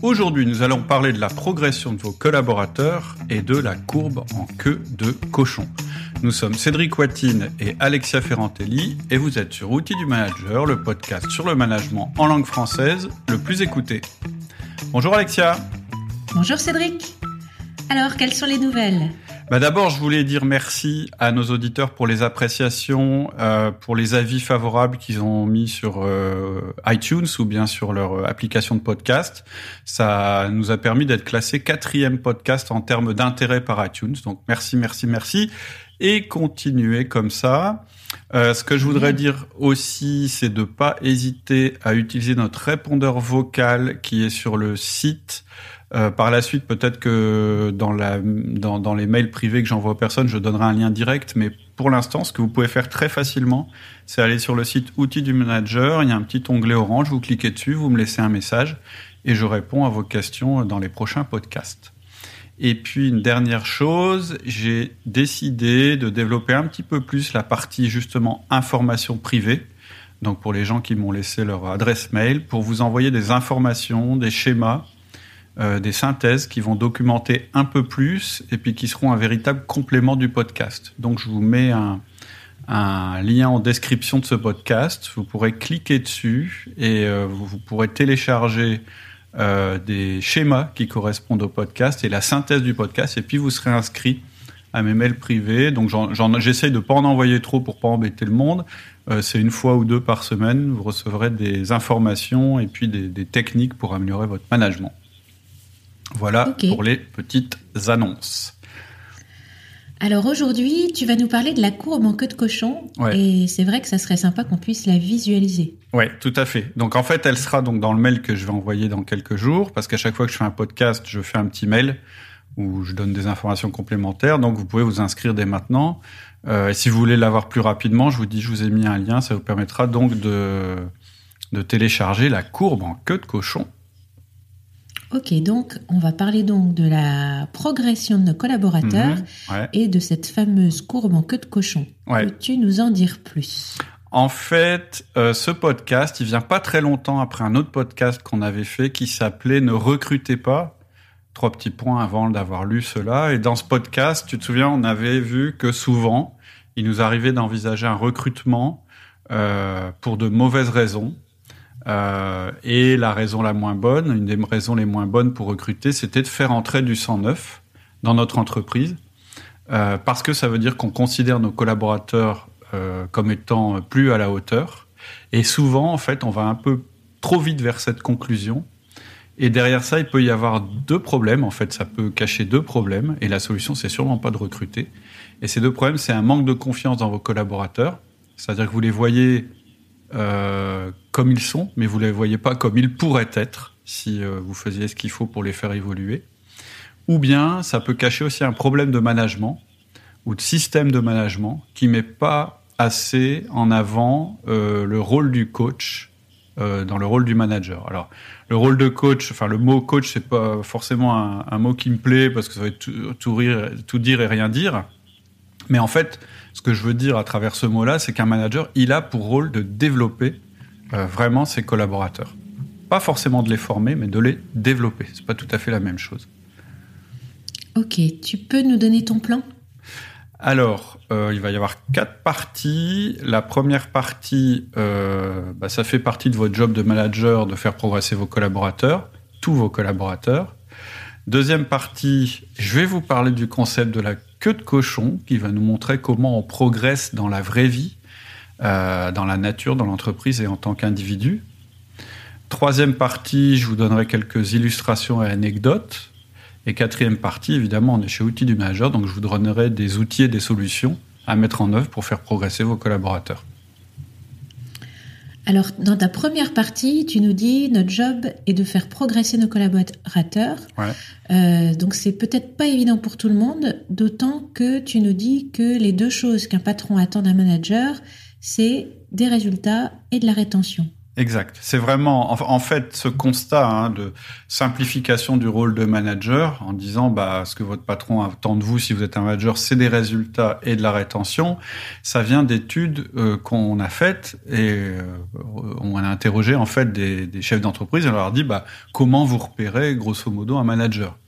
Aujourd'hui, nous allons parler de la progression de vos collaborateurs et de la courbe en queue de cochon. Nous sommes Cédric Watine et Alexia Ferrantelli et vous êtes sur Outils du Manager, le podcast sur le management en langue française le plus écouté. Bonjour Alexia. Bonjour Cédric. Alors, quelles sont les nouvelles? Bah D'abord, je voulais dire merci à nos auditeurs pour les appréciations, euh, pour les avis favorables qu'ils ont mis sur euh, iTunes ou bien sur leur application de podcast. Ça nous a permis d'être classé quatrième podcast en termes d'intérêt par iTunes. Donc merci, merci, merci. Et continuez comme ça. Euh, ce que je voudrais dire aussi, c'est de pas hésiter à utiliser notre répondeur vocal qui est sur le site euh, par la suite, peut-être que dans, la, dans, dans les mails privés que j'envoie aux personnes, je donnerai un lien direct. Mais pour l'instant, ce que vous pouvez faire très facilement, c'est aller sur le site Outils du Manager. Il y a un petit onglet orange. Vous cliquez dessus, vous me laissez un message et je réponds à vos questions dans les prochains podcasts. Et puis une dernière chose, j'ai décidé de développer un petit peu plus la partie justement information privée. Donc pour les gens qui m'ont laissé leur adresse mail, pour vous envoyer des informations, des schémas euh, des synthèses qui vont documenter un peu plus et puis qui seront un véritable complément du podcast. Donc je vous mets un, lien en description de ce podcast. Vous pourrez cliquer dessus et euh, vous, pourrez télécharger euh, des schémas qui correspondent au podcast et la synthèse du podcast. Et puis vous serez inscrit à mes mails privés. Donc j'essaye de ne pas en envoyer trop pour pas embêter le monde. c'est une fois ou deux par semaine. Vous recevrez des informations et puis des techniques pour améliorer votre management. Voilà pour les petites annonces. Alors aujourd'hui, tu vas nous parler de la courbe en queue de cochon. Et c'est vrai que ça serait sympa qu'on puisse la visualiser. Oui, tout à fait. Donc en fait, elle sera donc dans le mail que je vais envoyer dans quelques jours, parce qu'à chaque fois que je fais un podcast, je fais un petit mail où je donne des informations complémentaires. Donc vous pouvez vous inscrire dès maintenant. Euh, et si vous voulez l'avoir plus rapidement, je vous dis, je vous ai mis un lien. Ça vous permettra donc de, de télécharger la courbe en queue de cochon Ok, donc on va parler donc de la progression de nos collaborateurs mhm, et de cette fameuse courbe en queue de cochon. Peux-tu nous en dire plus? En fait, euh, ce podcast, il vient pas très longtemps après un autre podcast qu'on avait fait qui s'appelait Ne recrutez pas. Trois petits points avant d'avoir lu cela. Et dans ce podcast, tu te souviens, on avait vu que souvent, il nous arrivait d'envisager un recrutement euh, pour de mauvaises raisons euh, et la raison la moins bonne, une des raisons les moins bonnes pour recruter, c'était de faire entrer du sang neuf dans notre entreprise, euh, parce que ça veut dire qu'on considère nos collaborateurs euh, comme étant plus à la hauteur. Et souvent, en fait, on va un peu trop vite vers cette conclusion. Et derrière ça, il peut y avoir deux problèmes. En fait, ça peut cacher deux problèmes. Et la solution, c'est sûrement pas de recruter. Et ces deux problèmes, c'est un manque de confiance dans vos collaborateurs. C'est-à-dire que vous les voyez euh, comme ils sont, mais vous ne les voyez pas comme ils pourraient être si euh, vous faisiez ce qu'il faut pour les faire évoluer. Ou bien ça peut cacher aussi un problème de management ou de système de management qui met pas assez en avant euh, le rôle du coach dans le rôle du manager. Alors, le rôle de coach, enfin le mot coach, c'est pas forcément un, mot qui me plaît parce que ça va être tout, tout dire et rien dire. Mais en fait, ce que je veux dire à travers ce mot-là, c'est qu'un manager, il a pour rôle de développer euh, vraiment ses collaborateurs. Pas forcément de les former, mais de les développer. C'est pas tout à fait la même chose. Ok, tu peux nous donner ton plan? Alors, euh, il va y avoir quatre parties. La première partie, euh, bah, ça fait partie de votre job de manager de faire progresser vos collaborateurs, tous vos collaborateurs. Deuxième partie, je vais vous parler du concept de la queue de cochon qui va nous montrer comment on progresse dans la vraie vie, euh, dans la nature, dans l'entreprise et en tant qu'individu. Troisième partie, je vous donnerai quelques illustrations et anecdotes. Et quatrième partie, évidemment, on est chez Outils du Manager, donc je vous donnerai des outils et des solutions à mettre en œuvre pour faire progresser vos collaborateurs. Alors, dans ta première partie, tu nous dis notre job est de faire progresser nos collaborateurs. Ouais. Euh, donc, c'est peut-être pas évident pour tout le monde, d'autant que tu nous dis que les deux choses qu'un patron attend d'un manager, c'est des résultats et de la rétention. Exact. C'est vraiment, en, fait, ce constat hein, de simplification du rôle de manager, en disant, bah, ce que votre patron attend de vous si vous êtes un manager, c'est des résultats et de la rétention. Ça vient d'études euh, qu'on a faites et euh, on a interrogé en fait des, chefs d'entreprise et on leur a dit, bah, comment vous repérez grosso modo un manager?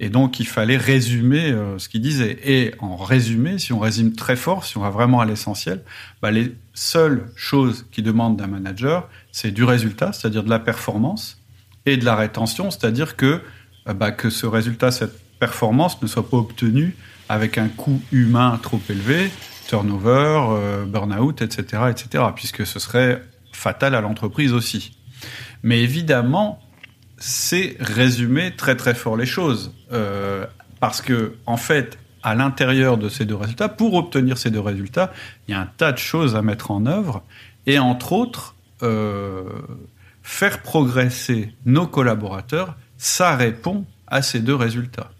Et donc, il fallait résumer euh, ce qu'il disait. Et en résumé, si on résume très fort, si on va vraiment à l'essentiel, bah, les seules choses qui demandent d'un manager, c'est du résultat, c'est-à-dire de la performance, et de la rétention, c'est-à-dire que, euh, bah, que ce résultat, cette performance ne soit pas obtenue avec un coût humain trop élevé, turnover, euh, burn-out, etc., etc., puisque ce serait fatal à l'entreprise aussi. Mais évidemment, c'est résumer très très fort les choses. Euh, parce que, en fait, à l'intérieur de ces deux résultats, pour obtenir ces deux résultats, il y a un tas de choses à mettre en œuvre. Et entre autres, euh, faire progresser nos collaborateurs, ça répond à ces deux résultats,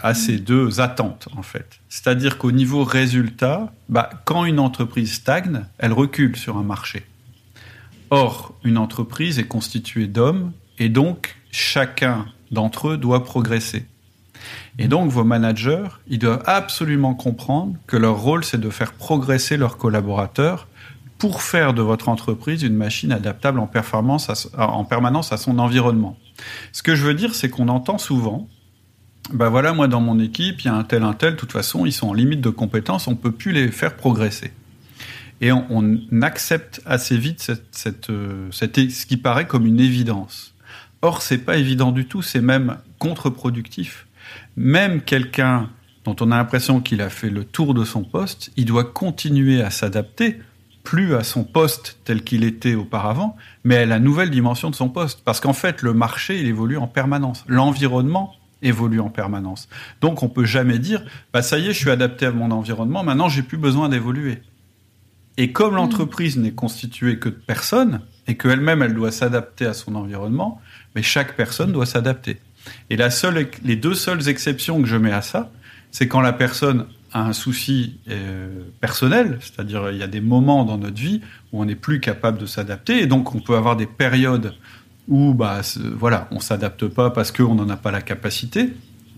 à ces deux attentes, en fait. C'est-à-dire qu'au niveau résultat, bah, quand une entreprise stagne, elle recule sur un marché. Or, une entreprise est constituée d'hommes et donc, chacun d'entre eux doit progresser. Et donc, vos managers, ils doivent absolument comprendre que leur rôle, c'est de faire progresser leurs collaborateurs pour faire de votre entreprise une machine adaptable en, performance en permanence à son environnement. Ce que je veux dire, c'est qu'on entend souvent, ben voilà, moi dans mon équipe, il y a un tel, un tel, de toute façon, ils sont en limite de compétences, on peut plus les faire progresser. Et on, accepte assez vite euh, ce qui paraît comme une évidence. Or, c'est pas évident du tout, c'est même contre-productif. Même quelqu'un dont on a l'impression qu'il a fait le tour de son poste, il doit continuer à s'adapter, plus à son poste tel qu'il était auparavant, mais à la nouvelle dimension de son poste. Parce qu'en fait, le marché, il évolue en permanence. L'environnement évolue en permanence. Donc, on peut jamais dire, bah, ça y est, je suis adapté à mon environnement, maintenant, j'ai plus besoin d'évoluer. Et comme mmh. l'entreprise n'est constituée que de personnes, et qu'elle-même, elle doit s'adapter à son environnement, mais chaque personne doit s'adapter. Et la seule, les deux seules exceptions que je mets à ça, c'est quand la personne a un souci euh, personnel, c'est-à-dire il y a des moments dans notre vie où on n'est plus capable de s'adapter, et donc on peut avoir des périodes où bah voilà on s'adapte pas parce qu'on n'en a pas la capacité,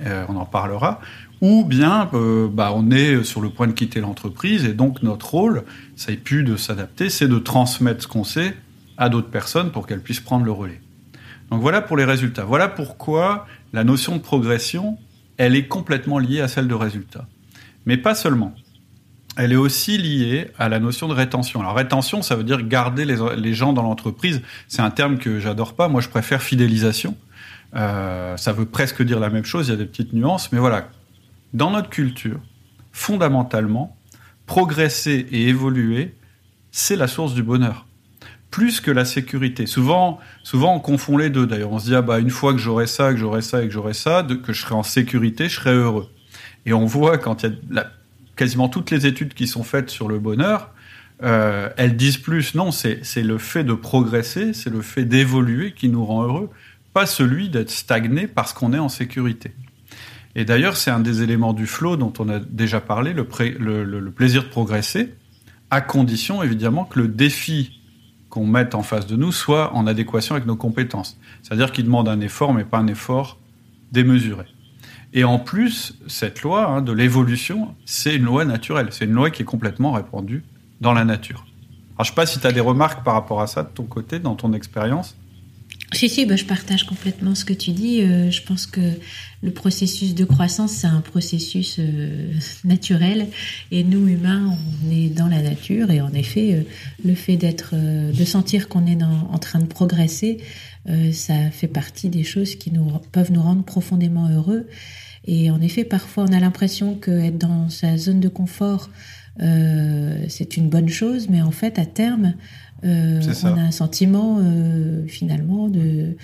euh, on en parlera, ou bien euh, bah, on est sur le point de quitter l'entreprise et donc notre rôle, ça n'est plus de s'adapter, c'est de transmettre ce qu'on sait à d'autres personnes pour qu'elles puissent prendre le relais. Donc voilà pour les résultats. Voilà pourquoi la notion de progression, elle est complètement liée à celle de résultat. Mais pas seulement. Elle est aussi liée à la notion de rétention. Alors rétention, ça veut dire garder les, gens dans l'entreprise. C'est un terme que j'adore pas. Moi, je préfère fidélisation. Euh, ça veut presque dire la même chose. Il y a des petites nuances, mais voilà. Dans notre culture, fondamentalement, progresser et évoluer, c'est la source du bonheur plus que la sécurité. Souvent, souvent on confond les deux. D'ailleurs, on se dit ah bah une fois que j'aurai ça, que j'aurai ça et que j'aurai ça, que je serai en sécurité, je serai heureux. Et on voit quand il y a quasiment toutes les études qui sont faites sur le bonheur, euh, elles disent plus non, c'est le fait de progresser, c'est le fait d'évoluer qui nous rend heureux, pas celui d'être stagné parce qu'on est en sécurité. Et d'ailleurs, c'est un des éléments du flow dont on a déjà parlé, le, plaisir de progresser, à condition évidemment que le défi qu'on mette en face de nous soit en adéquation avec nos compétences. C'est-à-dire qu'il demande un effort, mais pas un effort démesuré. Et en plus, cette loi hein, de l'évolution, c'est une loi naturelle. C'est une loi qui est complètement répandue dans la nature. Je ne sais pas si tu as des remarques par rapport à ça de ton côté, dans ton expérience. Si, si, bah, je partage complètement ce que tu dis. Euh, je pense que le processus de croissance, c'est un processus euh, naturel. Et nous, humains, on est dans la nature. Et en effet, euh, le fait d'être, de sentir qu'on est en train de progresser, ça fait partie des choses qui nous, peuvent nous rendre profondément heureux. Et en effet, parfois, on a l'impression qu'être dans sa zone de confort, c'est une bonne chose. Mais en fait, à terme, euh, on a un sentiment euh, finalement de,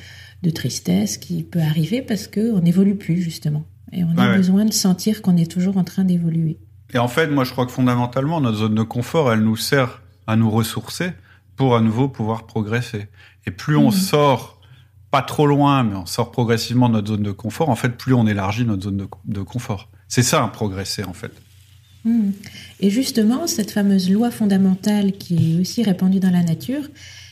tristesse qui peut arriver parce qu'on n'évolue plus justement. Et on a besoin de sentir qu'on est toujours en train d'évoluer. Et en fait, moi je crois que fondamentalement, notre zone de confort, elle nous sert à nous ressourcer pour à nouveau pouvoir progresser. Et plus on mhm. sort, pas trop loin, mais on sort progressivement de notre zone de confort, en fait, plus on élargit notre zone de, de confort. C'est ça, un progresser en fait. Et justement, cette fameuse loi fondamentale qui est aussi répandue dans la nature,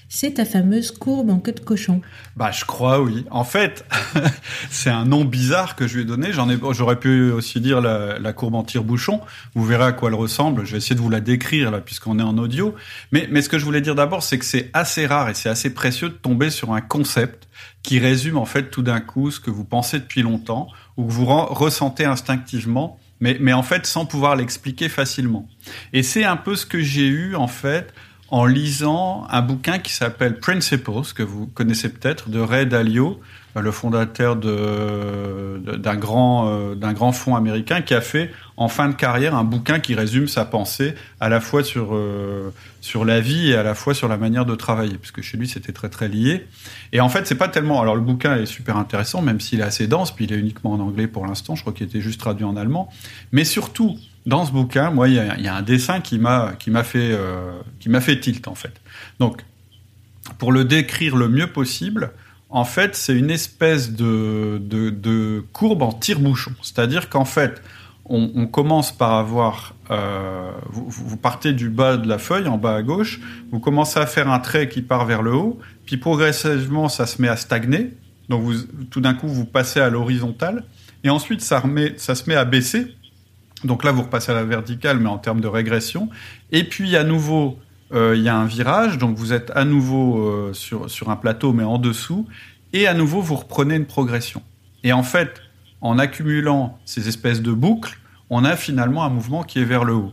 c'est ta fameuse courbe en queue de cochon. Bah, je crois, oui. En fait, c'est un nom bizarre que je lui ai donné. J'en ai, j'aurais pu aussi dire la, courbe en tire-bouchon. Vous verrez à quoi elle ressemble. Je vais essayer de vous la décrire là, puisqu'on est en audio. Mais, mais ce que je voulais dire d'abord, c'est que c'est assez rare et c'est assez précieux de tomber sur un concept qui résume en fait tout d'un coup ce que vous pensez depuis longtemps ou que vous ressentez instinctivement, mais, mais en fait sans pouvoir l'expliquer facilement. Et c'est un peu ce que j'ai eu en fait en lisant un bouquin qui s'appelle Principles, que vous connaissez peut-être, de Ray Dalio, le fondateur d'un grand, euh, d'un grand fonds américain, qui a fait en fin de carrière un bouquin qui résume sa pensée à la fois sur, euh, sur la vie et à la fois sur la manière de travailler, puisque chez lui c'était très très lié. Et en fait, c'est pas tellement. Alors le bouquin est super intéressant, même s'il est assez dense, puis il est uniquement en anglais pour l'instant. Je crois qu'il était juste traduit en allemand. Mais surtout, dans ce bouquin, moi, il y, a, un dessin qui m'a fait euh, fait tilt en fait. Donc, pour le décrire le mieux possible, en fait, c'est une espèce de, de, courbe en tire-bouchon. C'est-à-dire qu'en fait, on, commence par avoir, euh, vous, vous, partez du bas de la feuille, en bas à gauche, vous commencez à faire un trait qui part vers le haut, puis progressivement, ça se met à stagner. Donc, vous, tout d'un coup, vous passez à l'horizontale, et ensuite, ça, remet, ça se met à baisser donc là, vous repassez à la verticale, mais en termes de régression. Et puis, à nouveau, euh, il y a un virage, donc vous êtes à nouveau euh, sur, sur un plateau, mais en dessous. Et à nouveau, vous reprenez une progression. Et en fait, en accumulant ces espèces de boucles, on a finalement un mouvement qui est vers le haut.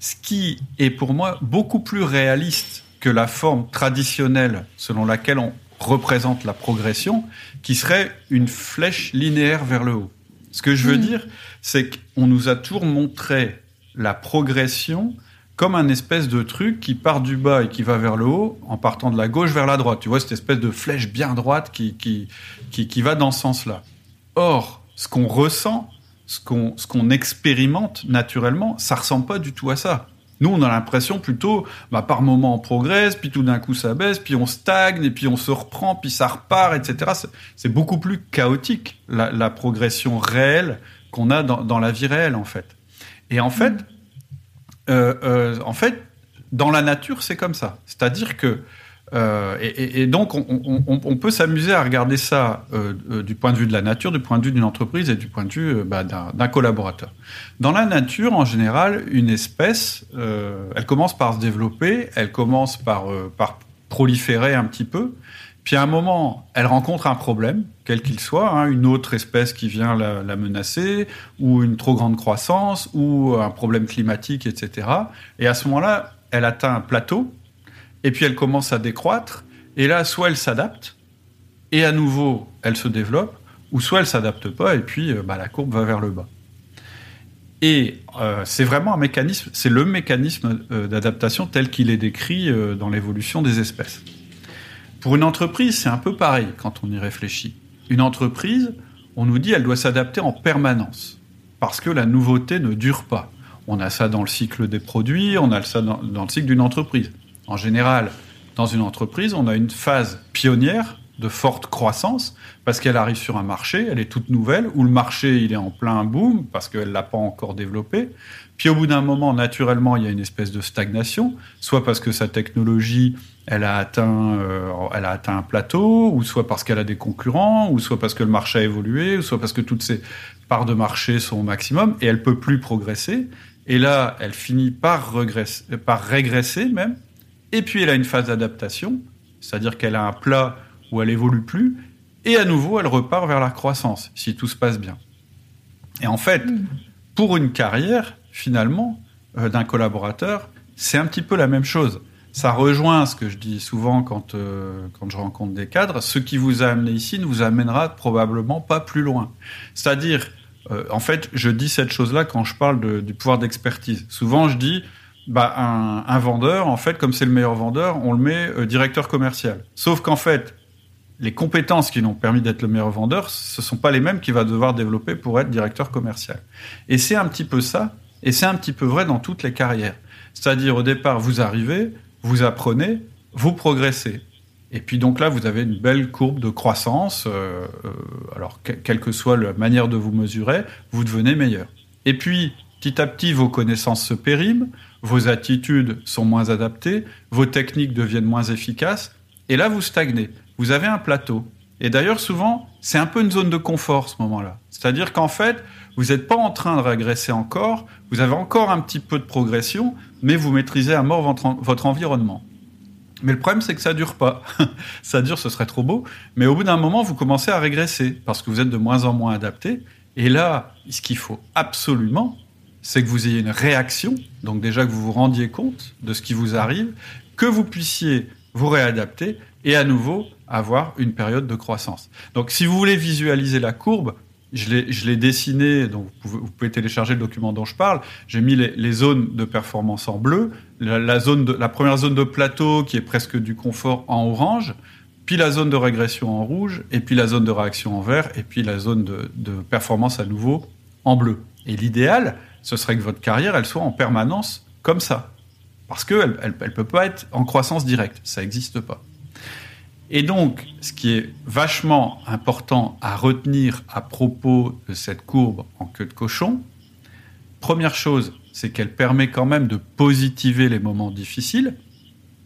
Ce qui est pour moi beaucoup plus réaliste que la forme traditionnelle selon laquelle on représente la progression, qui serait une flèche linéaire vers le haut. Ce que je veux hmm. dire, c'est qu'on nous a toujours montré la progression comme un espèce de truc qui part du bas et qui va vers le haut en partant de la gauche vers la droite. Tu vois, cette espèce de flèche bien droite qui, qui, qui, va dans ce sens-là. Or, ce qu'on ressent, ce qu'on qu'on expérimente naturellement, ça ressemble pas du tout à ça. Nous, on a l'impression plutôt, bah, par moment on progresse, puis tout d'un coup ça baisse, puis on stagne, et puis on se reprend, puis ça repart, etc. C'est beaucoup plus chaotique la, progression réelle qu'on a dans, la vie réelle en fait. Et en fait, euh, euh, en fait, dans la nature, c'est comme ça. C'est-à-dire que euh, et, donc, on, peut s'amuser à regarder ça euh, euh, du point de vue de la nature, du point de vue d'une entreprise et du point de vue bah, d'un collaborateur. Dans la nature, en général, une espèce, elle commence par se développer, elle commence par, proliférer un petit peu, puis à un moment, elle rencontre un problème, quel qu'il soit, hein, une autre espèce qui vient la, menacer, ou une trop grande croissance, ou un problème climatique, etc. Et à ce moment-là, elle atteint un plateau, et puis elle commence à décroître, et là, soit elle s'adapte, et à nouveau, elle se développe, ou soit elle s'adapte pas, et puis euh, bah, la courbe va vers le bas. Et euh, c'est vraiment un mécanisme, c'est le mécanisme euh, d'adaptation tel qu'il est décrit dans l'évolution des espèces. Pour une entreprise, c'est un peu pareil quand on y réfléchit. Une entreprise, on nous dit, elle doit s'adapter en permanence, parce que la nouveauté ne dure pas. On a ça dans le cycle des produits, on a ça dans le cycle d'une entreprise. En général, dans une entreprise, on a une phase pionnière de forte croissance parce qu'elle arrive sur un marché, elle est toute nouvelle, où le marché il est en plein boom parce qu'elle l'a pas encore développé. Puis au bout d'un moment, naturellement, il y a une espèce de stagnation, soit parce que sa technologie elle a atteint, euh, elle a atteint un plateau, ou soit parce qu'elle a des concurrents, ou soit parce que le marché a évolué, ou soit parce que toutes ses parts de marché sont au maximum et elle peut plus progresser. Et là, elle finit par, par régresser même et puis elle a une phase d'adaptation, c'est-à-dire qu'elle a un plat où elle évolue plus, et à nouveau elle repart vers la croissance, si tout se passe bien. Et en fait, hmm. pour une carrière, finalement, euh, d'un collaborateur, c'est un petit peu la même chose. Ça rejoint ce que je dis souvent quand, euh, quand je rencontre des cadres, ce qui vous a amené ici ne vous amènera probablement pas plus loin. C'est-à-dire, euh, en fait, je dis cette chose-là quand je parle du pouvoir d'expertise. Souvent, je dis, bah, un, vendeur, en fait, comme c'est le meilleur vendeur, on le met euh, directeur commercial. Sauf qu'en fait, les compétences qui l'ont permis d'être le meilleur vendeur, ce sont pas les mêmes qu'il va devoir développer pour être directeur commercial. Et c'est un petit peu ça, et c'est un petit peu vrai dans toutes les carrières. C'est-à-dire, au départ, vous arrivez, vous apprenez, vous progressez. Et puis donc là, vous avez une belle courbe de croissance. Euh, euh, alors, quelle que soit la manière de vous mesurer, vous devenez meilleur. Et puis, petit à petit, vos connaissances se périment, vos attitudes sont moins adaptées, vos techniques deviennent moins efficaces, et là, vous stagnez. Vous avez un plateau. Et d'ailleurs, souvent, c'est un peu une zone de confort ce moment-là. C'est-à-dire qu'en fait, vous n'êtes pas en train de régresser encore, vous avez encore un petit peu de progression, mais vous maîtrisez à mort votre, environnement. Mais le problème, c'est que ça dure pas. ça dure, ce serait trop beau. Mais au bout d'un moment, vous commencez à régresser parce que vous êtes de moins en moins adapté. Et là, ce qu'il faut absolument, c'est que vous ayez une réaction. Donc déjà que vous vous rendiez compte de ce qui vous arrive, que vous puissiez vous réadapter et à nouveau avoir une période de croissance. Donc si vous voulez visualiser la courbe, je l'ai dessiné, donc vous pouvez, télécharger le document dont je parle. J'ai mis les, zones de performance en bleu, la, zone de, la première zone de plateau qui est presque du confort en orange, puis la zone de régression en rouge, et puis la zone de réaction en vert, et puis la zone de, de performance à nouveau en bleu. Et l'idéal, ce serait que votre carrière, elle soit en permanence comme ça. Parce qu'elle elle, peut pas être en croissance directe, ça n'existe pas. Et donc, ce qui est vachement important à retenir à propos de cette courbe en queue de cochon, première chose, c'est qu'elle permet quand même de positiver les moments difficiles,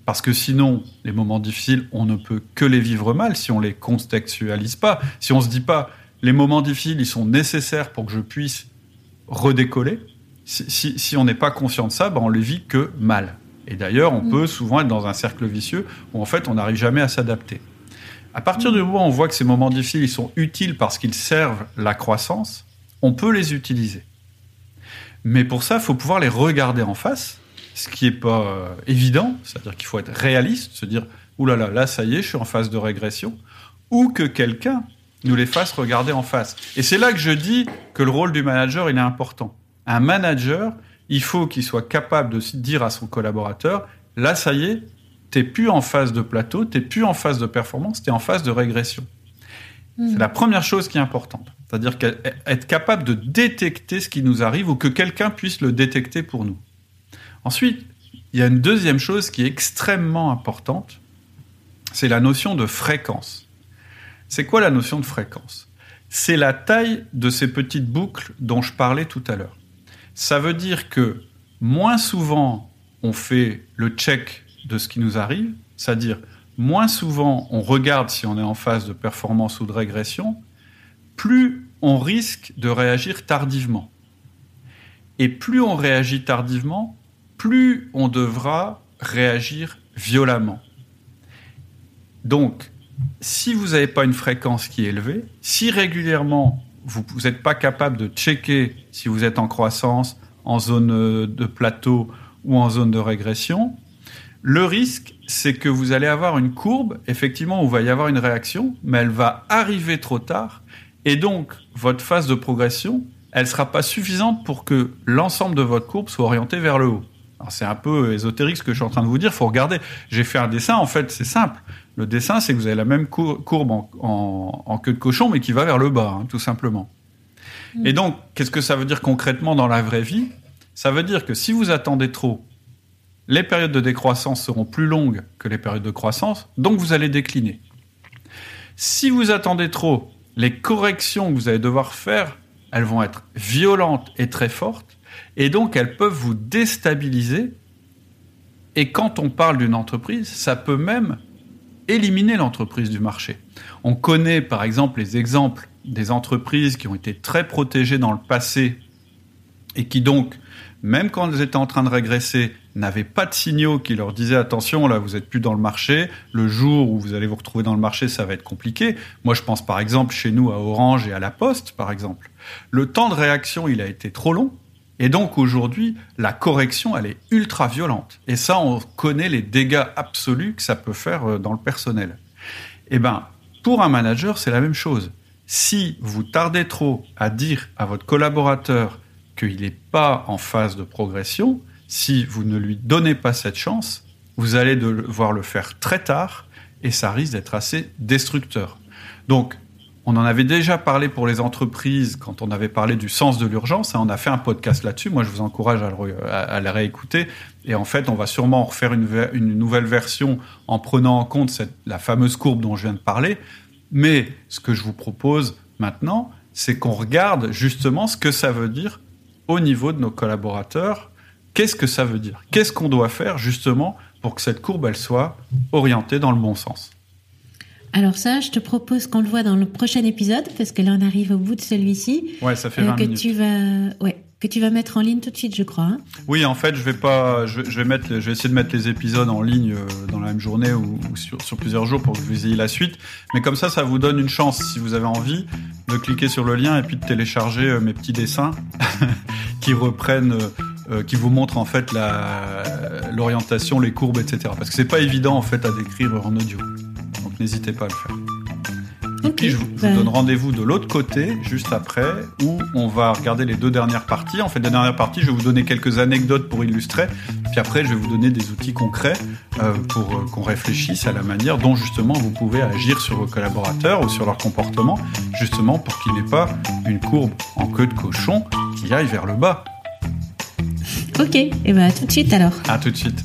parce que sinon, les moments difficiles, on ne peut que les vivre mal si on les contextualise pas, si on se dit pas, les moments difficiles, ils sont nécessaires pour que je puisse redécoller. Si, on n'est pas conscient de ça, ben on le vit que mal. Et d'ailleurs, on mm. peut souvent être dans un cercle vicieux où en fait on n'arrive jamais à s'adapter. À partir du moment où on voit que ces moments difficiles ils sont utiles parce qu'ils servent la croissance, on peut les utiliser. Mais pour ça, il faut pouvoir les regarder en face, ce qui n'est pas euh, évident, c'est-à-dire qu'il faut être réaliste, se dire Ouh là là, là ça y est, je suis en phase de régression, ou que quelqu'un nous les fasse regarder en face. Et c'est là que je dis que le rôle du manager, il est important. Un manager, il faut qu'il soit capable de dire à son collaborateur, là, ça y est, t'es plus en phase de plateau, t'es plus en phase de performance, t'es en phase de régression. Hmm. C'est la première chose qui est importante. C'est-à-dire être capable de détecter ce qui nous arrive ou que quelqu'un puisse le détecter pour nous. Ensuite, il y a une deuxième chose qui est extrêmement importante, c'est la notion de fréquence. C'est quoi la notion de fréquence? C'est la taille de ces petites boucles dont je parlais tout à l'heure. Ça veut dire que moins souvent on fait le check de ce qui nous arrive, c'est-à-dire moins souvent on regarde si on est en phase de performance ou de régression, plus on risque de réagir tardivement. Et plus on réagit tardivement, plus on devra réagir violemment. Donc, si vous n'avez pas une fréquence qui est élevée, si régulièrement vous n'êtes pas capable de checker si vous êtes en croissance, en zone euh, de plateau ou en zone de régression, le risque, c'est que vous allez avoir une courbe, effectivement, où il va y avoir une réaction, mais elle va arriver trop tard, et donc votre phase de progression, elle ne sera pas suffisante pour que l'ensemble de votre courbe soit orienté vers le haut. C'est un peu ésotérique ce que je suis en train de vous dire, il faut regarder. J'ai fait un dessin, en fait, c'est simple. Le dessin, c'est que vous avez la même courbe en, queue de cochon, mais qui va vers le bas, hein, tout simplement. Et donc, qu'est-ce que ça veut dire concrètement dans la vraie vie? Ça veut dire que si vous attendez trop, les périodes de décroissance seront plus longues que les périodes de croissance, donc vous allez décliner. Si vous attendez trop, les corrections que vous allez devoir faire, elles vont être violentes et très fortes, et donc elles peuvent vous déstabiliser. Et quand on parle d'une entreprise, ça peut même éliminer l'entreprise du marché. On connaît par exemple les exemples des entreprises qui ont été très protégées dans le passé et qui donc, même quand elles étaient en train de régresser, n'avaient pas de signaux qui leur disaient attention, là vous êtes plus dans le marché, le jour où vous allez vous retrouver dans le marché, ça va être compliqué. Moi je pense par exemple chez nous à Orange et à la Poste par exemple. Le temps de réaction, il a été trop long. Et donc aujourd'hui, la correction, elle est ultra violente. Et ça, on connaît les dégâts absolus que ça peut faire euh, dans le personnel. Eh ben, pour un manager, c'est la même chose. Si vous tardez trop à dire à votre collaborateur qu'il n'est pas en phase de progression, si vous ne lui donnez pas cette chance, vous allez devoir le faire très tard et ça risque d'être assez destructeur. Donc, on en avait déjà parlé pour les entreprises quand on avait parlé du sens de l'urgence. Hein, on a fait un podcast là-dessus. Moi, je vous encourage à le, réécouter. Et en fait, on va sûrement refaire une, une nouvelle version en prenant en compte la fameuse courbe dont je viens de parler. Mais ce que je vous propose maintenant, c'est qu'on regarde justement ce que ça veut dire au niveau de nos collaborateurs. Qu'est-ce que ça veut dire? Qu'est-ce qu'on doit faire justement pour que cette courbe elle soit orientée dans le bon sens? Alors ça, je te propose qu'on le voit dans le prochain épisode, parce que là, on arrive au bout de celui-ci. Ouais, ça fait 20 que minutes. tu vas, ouais, que tu vas mettre en ligne tout de suite, je crois. hein. Oui, en fait, je vais pas, je, je vais mettre, je vais essayer de mettre les épisodes en ligne euh, dans la même journée ou, ou sur, sur plusieurs jours pour que vous ayez la suite. Mais comme ça, ça vous donne une chance, si vous avez envie, de cliquer sur le lien et puis de télécharger euh, mes petits dessins qui reprennent, euh, euh, qui vous montrent en fait l'orientation, les courbes, etc. Parce que c'est pas évident en fait à décrire en audio. Donc n'hésitez pas à le faire. Et puis je vous, je vous bah, donne rendez-vous de l'autre côté, juste après, où on va regarder les deux dernières parties. En fait, la dernière partie, je vais vous donner quelques anecdotes pour illustrer. Puis après, je vais vous donner des outils concrets euh, pour euh, qu'on réfléchisse à la manière dont justement vous pouvez agir sur vos collaborateurs ou sur leur comportement, justement pour qu'il n'ait pas une courbe en queue de cochon qui aille vers le bas. Ok, et ben à tout de suite alors. À tout de suite.